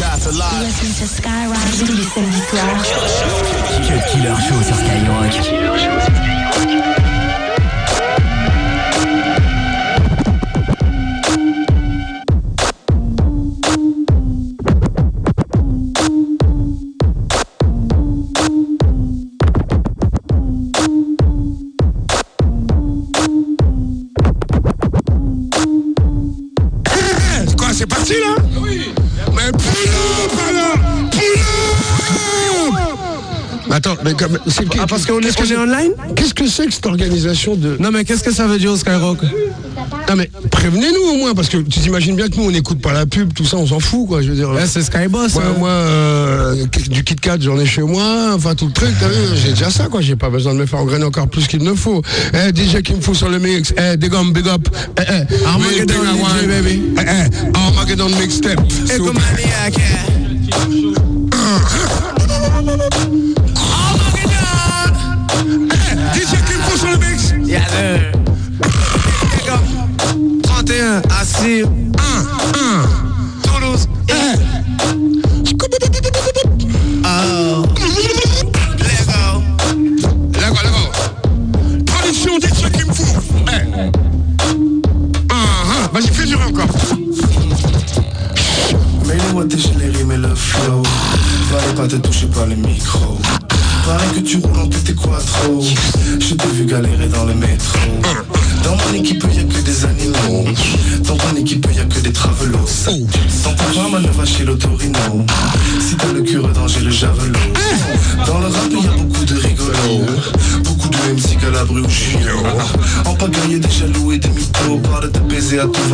Listen to Skyrock tous les samedis soirs. Cut Killer Show sur Skyrock. Mais Ah, parce qu'on est- on est online Qu'est-ce que c'est que cette organisation de. Non, mais qu'est-ce que ça veut dire, Skyrock Non mais prévenez-nous au moins, parce que tu t'imagines bien que nous on n'écoute pas la pub, tout ça, on s'en fout quoi, je veux dire. Eh, C'est Skyboss. Moi, hein. moi euh, du Kit Kat, j'en ai chez moi, enfin tout le truc, j'ai déjà ça quoi, j'ai pas besoin de me faire engrainer encore plus qu'il ne faut. Eh, DJ qui me fout sur le mix, eh, des gommes, big up, eh, eh, Armageddon DJ, baby. eh, eh, Armageddon mixtape. Yeah, there. 31 à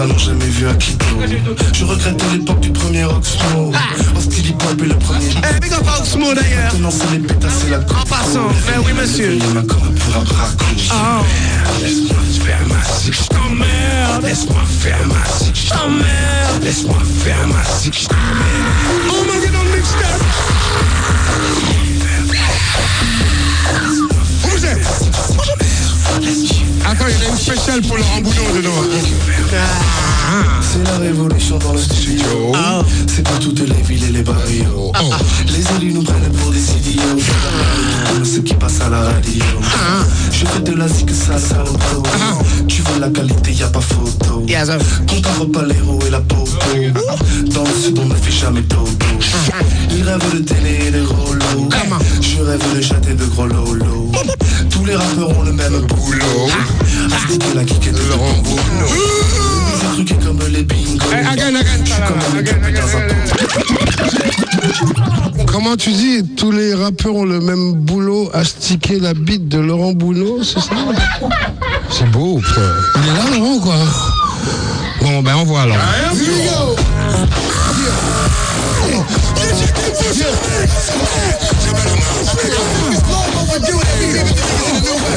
n'ont jamais vu un kito Je regrette l'époque du premier Oxmo Hostile hip hop et le premier Eh, big up Oxmo d'ailleurs. Maintenant c'est les pétasses et la En passant, mais oui, monsieur. Les mains comme un braco Oh. Laisse-moi faire ma sick Je t'emmerde Laisse-moi faire ma sick Je t'emmerde Laisse-moi faire ma sick Je t'emmerde Oh my god, on mixtape. Vous êtes Attends, il y en a une spéciale pour Laurent Boudon dedans. C'est la révolution dans le studio. C'est pour toutes les villes et les barrios. Les élus nous prennent pour des idiots. Comme ceux qui passent à la radio. Je fais de la zik ça ça auto Tu veux la qualité y a pas photo. Yes, un repas l'héros et la popo Dans le sud on ne fait jamais dodo. Ils rêvent de télé et de gros lots. Je rêve de châter de gros lolos les rappeurs ont le même boulot. Astiquer la kick et de Laurent Boudon. Des trucs comme les bingos. Eh, again, again, Je suis comme un again, mec again, dans un again. Comment tu dis Tous les rappeurs ont le même boulot à sticker la bite de Laurent Boulot, c'est ça? C'est beau, putain. Il est là, Laurent, quoi? Bon, ben on voit alors.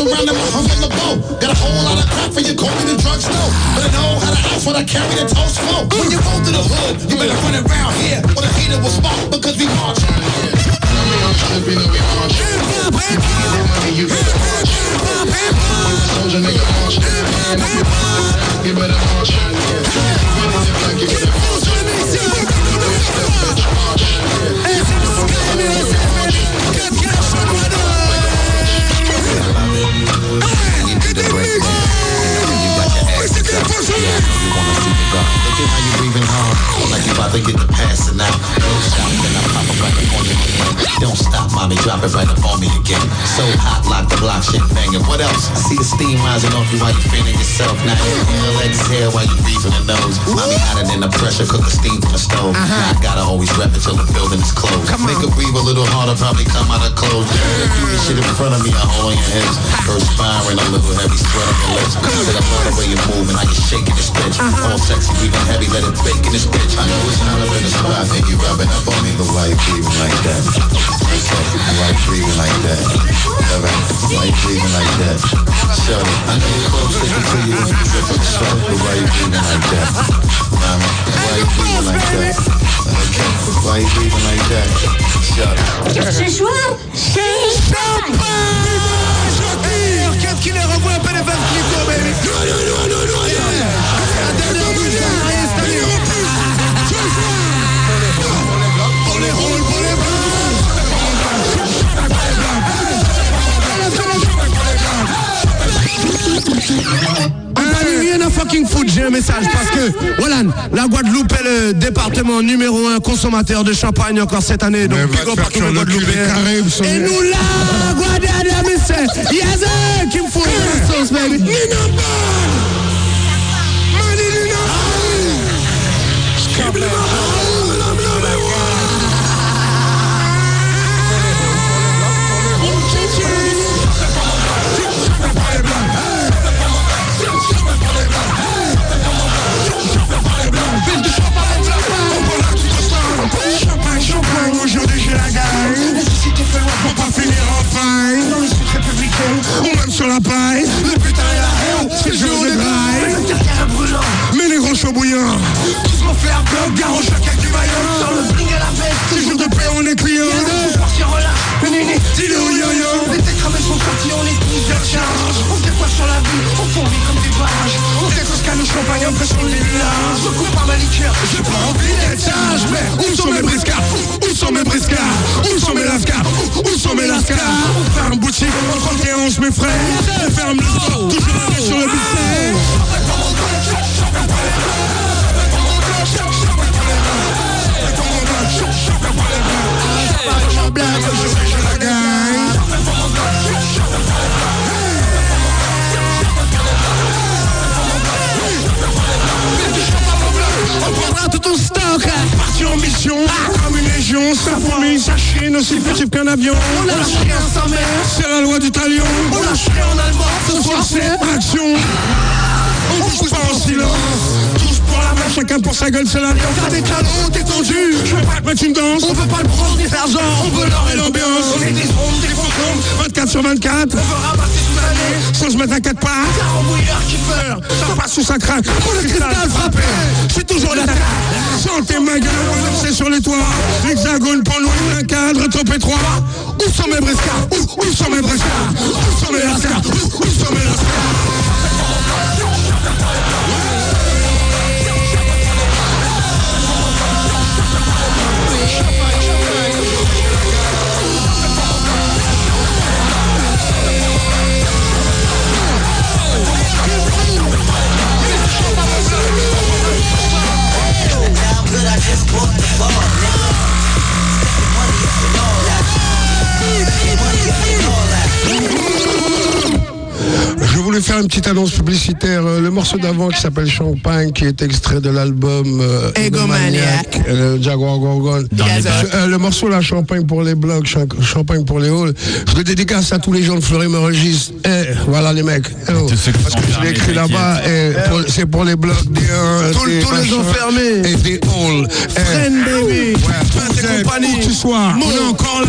around I'm on the boat. Got a whole lot of crap for you, call me the drugstore. But I know how to I carry the toast. When you roll through the hood, you better run around here. Or the hater will spot because we march. Be the sky, you do to break me. You got your ass up, yeah. You want to see. Look at how you breathing hard. Like you about to get the passing out. No shot, then I pop a don't stop, mommy, drop it right up on me again. So hot, lock the block, shit banging. What else? I see the steam rising off you while you feeling yourself. Now inhale, exhale while you breathing the nose. Mommy hotter than the pressure cooker steam from the stove. Now I gotta always rep it till the building is closed. Make her breathe a little harder, probably come out of clothes. You get shit in front of me, I hold on your hips. Perspiring, a little heavy, sweat on your lips. Said I love the way you're moving, how you shaking this bitch. All sexy, breathing heavy, let it bake in this bitch. I know it's not up in the spot, and you rubbing up on me, but why you breathing like that? Why you breathing like that? Alright, why you breathing like that? Shut it. I know you're listen to you, drip up but why you breathing like that? Mama, why you breathing like that? Okay, why you breathing like that? Shut it. Fucking foutre, j'ai un message parce que, voilà, la Guadeloupe est le département numéro un consommateur de champagne encore cette année. Donc, big up tous les Et nous là, Guadeloupe, sauce, baby. Nina. Money, Nina Champagne, Fait loin pour pas finir en faille. Dans le sud républicain, ou même sur la paille. Le putain est la haine, c'est le jour des bails. Mais les gros chauds bouillants. Tous mon flair bloc, gare au chacun du maillot. Dans le bling à la veste, c'est jour de paix, on est clients. Partir relâche, le néné, dis-le au yo-yo. Le champagne, impressionne les villages. Je coupe par ma liqueur, j'ai pas envie d'être sage. Mais où sont mes briscards Où sont mes briscards Où sont mes lascars Où sont mes lascars On ferme boutique, on 31 mes frères. On ferme le store, toujours la sur le buffet. On prendra tout ton stock. Parti en mission Comme une légion Ça fourmille, ça chine Aussi fugitif qu'un avion. On rien sans mère. C'est la loi du talion. On rien en allemand Ce soir c'est action On bouge pas en silence La main, chacun pour sa gueule, c'est l'avion Faire des talons détendus. Je veux pas te mettre une danse. On veut pas le ni faire genre On veut l'or et l'ambiance. On est des ondes, des fantômes 24 sur 24 On veut ramasser toute l'année Sans se mettre à quatre pattes Car en qui meurt Ça passe sous sa craque. Pour le cristal frappé. C'est toujours la Sentez ma gueule C'est sur les toits. L'hexagone pour nous un cadre trop étroit Où sont mes briscards où, où sont mes briscards Où sont mes lascars? Où, où sont mes lascars? Faire une petite annonce publicitaire. Euh, Le morceau d'avant qui s'appelle Champagne, qui est extrait de l'album euh, Egomaniac. Euh, Jaguar Gorgon. Euh, le morceau là, Champagne pour les blogs, Cha- Champagne pour les halls. Je le dédicace à tous les gens de Fleury-Mérogis. Eh, voilà les mecs. Eh, oh. Parce que je l'ai écrit là-bas. eh, C'est pour les blogs des euh, Tous- les enfermés. Et des halls. Eh, Friend baby Ouais, Friend et où compagnie que tu sois, on est encore là,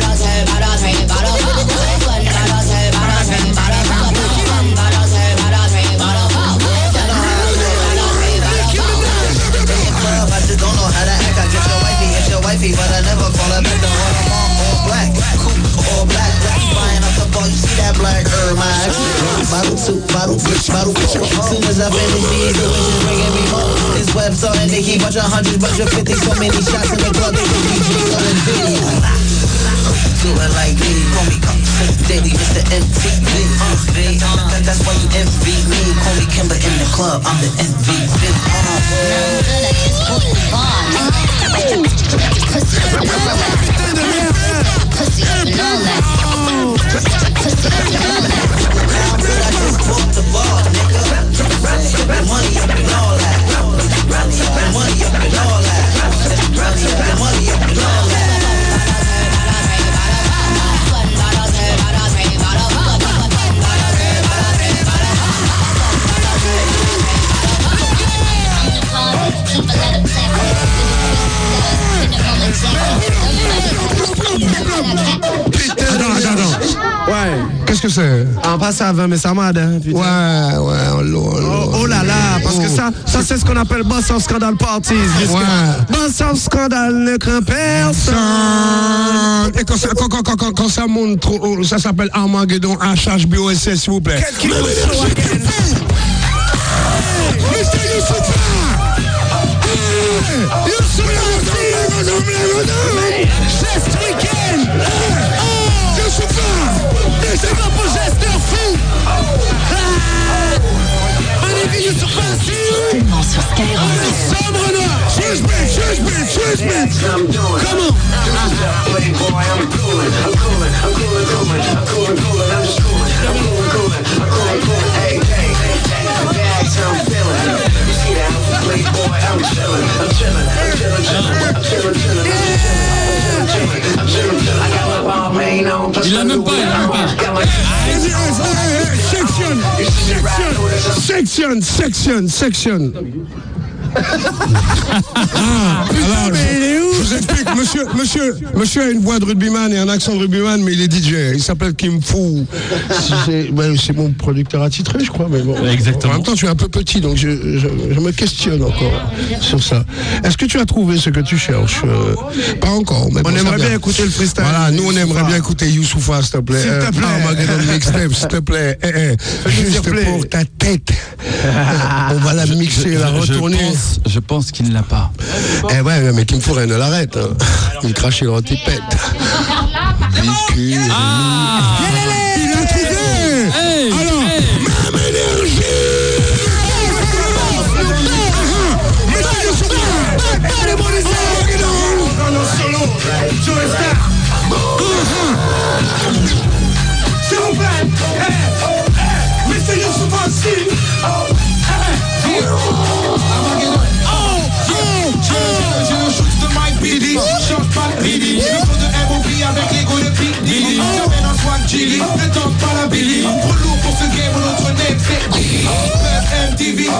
on keep bunch of hundreds, bunch of fifty, so many shots in the club, they can DJ going video. Do it like me, call me Daily, Mr. MTV. Uh, that's why you envy me. Call me Kimber in the club, I'm the MVP. À 20, mais ça m'aide, hein, putain. Ouais, ouais. Oh, oh là là, parce que ça, ça c'est ce qu'on appelle boss of scandal parties. Ouais. Boss of scandal ne craint personne. Et quand ça, quand, quand, quand, quand, quand ça monte trop ça s'appelle Armageddon HHBOSS, s'il vous plaît. Mr. I'm doing. Come on. Do yourself, playboy. I'm cooling. I'm cooling. I'm cooling. Cooling. I'm cooling. Cooling. I'm just cooling. I'm cooling. Cooling. I'm cooling. Cooling. Hey, hey, hey, hey. The Bags I'm feeling. You see that? Playboy. I'm chilling. I'm chilling. I'm chilling. Chilling. I'm chilling. Chilling. I'm chilling. Chilling. I got my bomb main on. Il a même pas. Il a même pas. Section. Section. Section. Section. Section. Ah, alors, je, je vous explique, monsieur, monsieur, monsieur a une voix de rugbyman et un accent de rugbyman, mais il est DJ. Il s'appelle Kim C'est ben, c'est mon producteur attitré, je crois. Mais bon, Exactement. En même temps, tu es un peu petit, donc je, je- je me questionne encore sur ça. Est-ce que tu as trouvé ce que tu cherches? Euh, Pas encore. Mais On bon, aimerait bien écouter le freestyle. Voilà, nous on aimerait bien écouter Youssoufa, s'il te plaît. S'il te Euh, plaît. Mixtape, s'il te plaît. Eh, eh, juste pour ta tête. on va la mixer, la retourner. Pense, je pense qu'il ne l'a pas. Eh ouais, mais Kim ne l'arrête. hein. Il crache, il antipète. Vécu.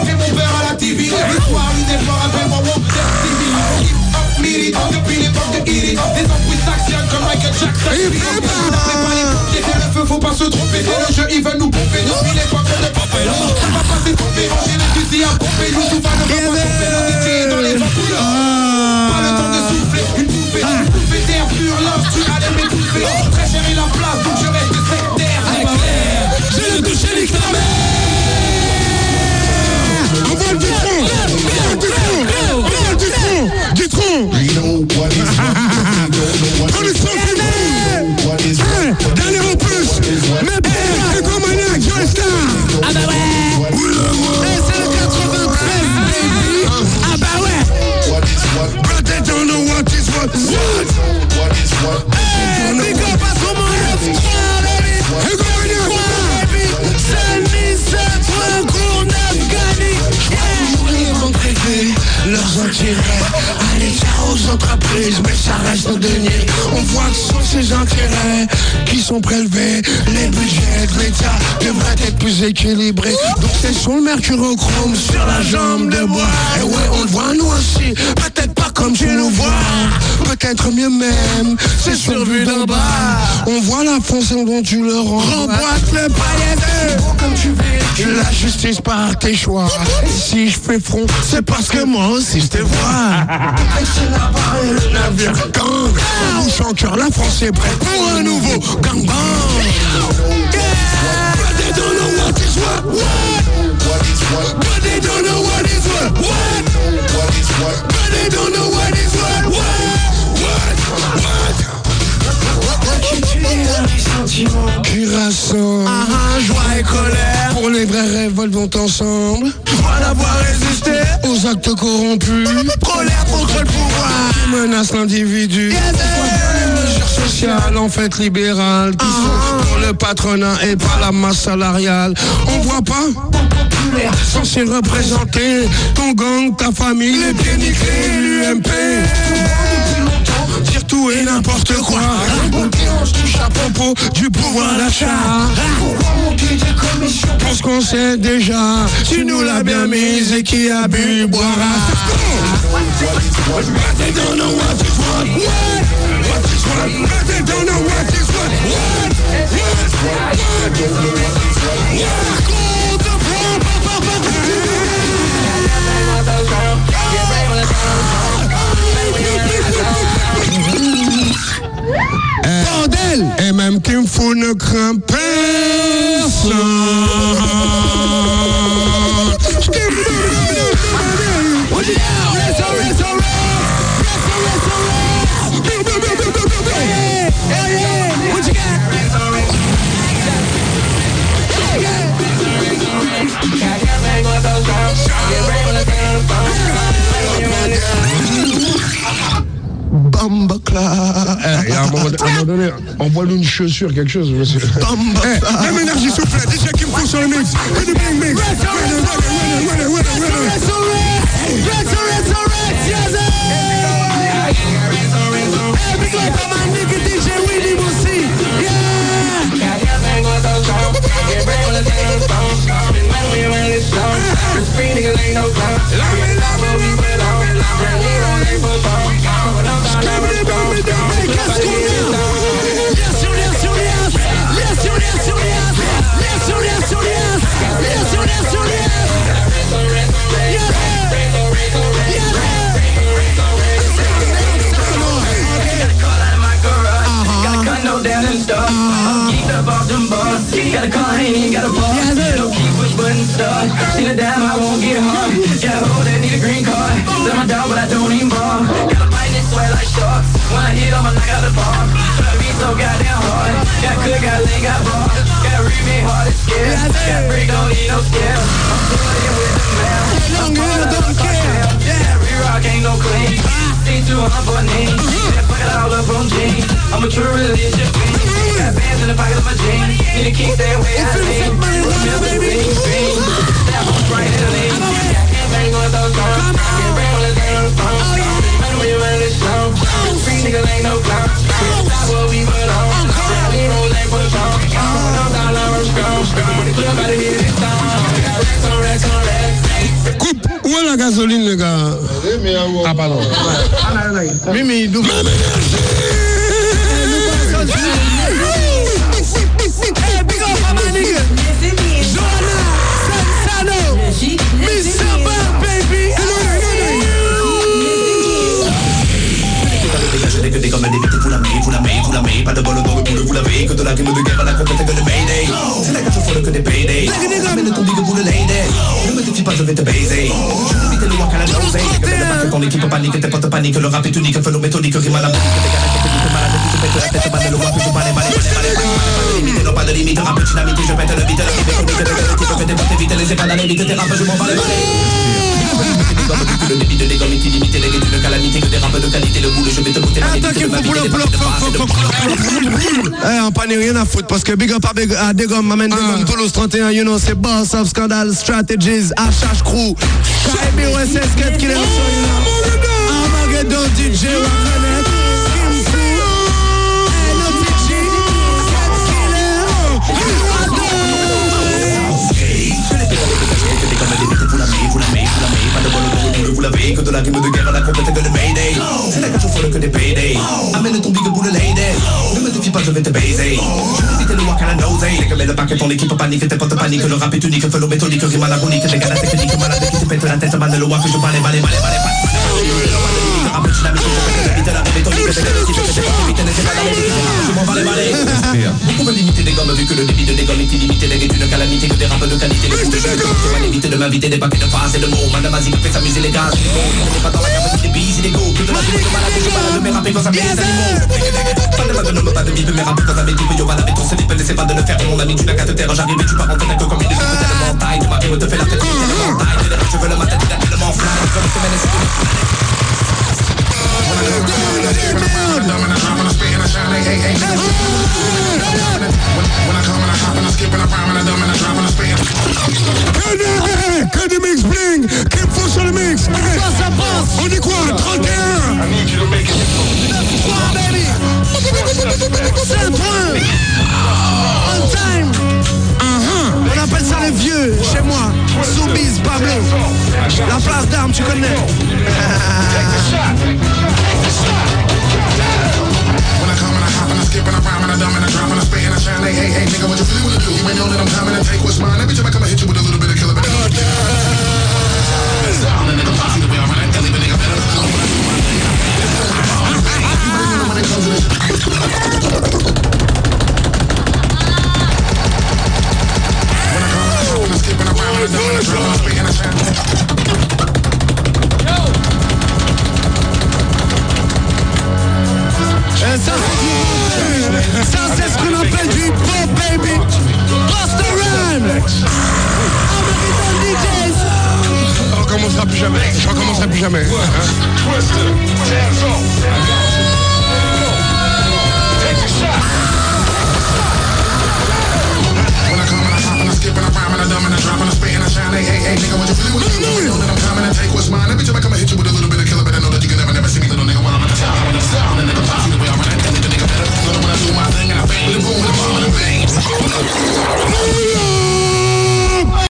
Fais mon verre à la TV. L'histoire, l'idée, appelle-moi Wop TV. Hip hop depuis l'époque de. Des embrouilles s'actionnent comme Michael Jackson. Pas le feu, faut pas se tromper. C'est le jeu, ils veulent nous pomper. Depuis l'époque de on va passer tomber. Manger les fusils à pomper. Nous, tout va. Le dans les ampoules. Donc c'est sur le mercurochrome, sur la jambe de bois. Et ouais, on le voit nous aussi, peut-être pas comme tu nous vois. Peut-être mieux même, c'est sur vue d'en bas. On voit la façon dont tu le rends. Remboîte le palais comme tu veux. La justice par tes choix. Si je fais front, c'est parce que moi aussi je te vois. Et le gang. Cœur, la France est prête pour un nouveau gangbang. Yeah. What what? Is what? But they don't know what is what? What? What is what? But they don't know what is what? What? What? Qui rassemble Ah, joie et colère. Pour les vraies révoltes vont ensemble Joie d'avoir résisté. Aux actes corrompus Colère contre le pouvoir. Qui menacent l'individu en fait libérales Qui sont pour le patronat et pas la masse salariale. On voit pas Censé représenter. Ton gang, ta famille, les pieds nickelés, l'UMP Dire tout et n'importe quoi. On se touche à propos du pouvoir d'achat. Parce qu'on sait déjà Tu nous l'as bien mise et qui a bu boira Bambacla. Eh, à un moment, à un moment donné, envoie-lui une chaussure, quelque chose. monsieur. Eh, même énergie, s'il vous plaît. Déjà Kim Fu sur le mix. Fais du bing bing. Winner, winner, Got a car, ain't even got a bar. No key, push button start. Seen a dime, I won't get hard. Got a hoe that need a green card. Sell my dog, but I don't even bar. Got a bite and sweat like sharks. When I hit, I'ma knock out the bar. Try to be so goddamn hard. Got cook, got lean, got bar. Got remake hard and scared. Got freak, don't need no scale. I'm flooding with the mail. I'm falling don't care. Yeah, re-rock ain't no clean. See two on for knee. Yeah, fuck it all up on jeans. I'm a true religion fiend. Got bands in the pocket of my jeans. Need a kick, stay away, I lean. Milk and green green. Step on Sprite and lean. Can't bang with those songs. Can't bang with the on the phone. Man, we run this show. Free niggas ain't no clown. Stop what we belong. We roll like for the song. No dollar, I'm strong. Look how to hit this song. Got racks on racks on racks. Coupe, où est la gasoline, les gars Ah, pardon. Mimi, double. Hey, tes potes panique, le rap le pas de limite, les le de calamité, que des de qualité, le boule, je vais te la. Eh, rien à foutre parce que big up à Degom, m'amène Toulouse 31, you know, c'est Boss of Scandal Strategies, HH Crew. Armageddon DJ, Wakanet, Killer, vous que de la game de guerre à la compète que le. C'est la fond que des payday. Amène ton big boule lady. Ne me défie pas, je vais te baiser. Je vais éviter le walk à la nose. Les gars, le paquet, ton équipe panique, tes potes panique, le rap est unique, fais le méthodique, rime anachronique, les gars, la technique, malade qui te pète la tête, man, le walk, je balai, balai, balai, balai, Rap dynamique, je pète la bite, la méthodique, les gars, qui te pète pas, vite, les épaules, je m'en balai, balai. Vous pouvez limiter des gommes vu que le débit de des gommes est illimité, gars, une calamité que des rap rap de qualité, les coups de jeu mal éviter de m'inviter, des papiers de phrase et de mots Madame Aziz fait s'amuser les gars, c'est bon On n'est pas dans la capacité des pays illégaux Que de la journée de malade, je balade mes rappeurs quand ça les animaux Pas de mague, non, pas de bip, mes rappeurs quand ça met bip Yo, voilà, avec ton slip, n'essaie pas de le faire Mon ami, tu n'as qu'à te taire, j'arrive et tu pars en tête que comme une fille tellement taille Tu m'arrives, te fais la tête, tellement taille Je veux le matin, tellement fly Comme semaine, c'est Que du mix bling Qu'il faut sur le mix. On dit quoi 31 C'est un point On La place d'armes, tu connais When I come and I hop and I skip and I rhyme and I dumb and I drop and I spit and I shine hey, hey, nigga, what you really wanna do? You know that I'm coming and take what's mine. Every time I come, I hit you with a little bit of killer, but God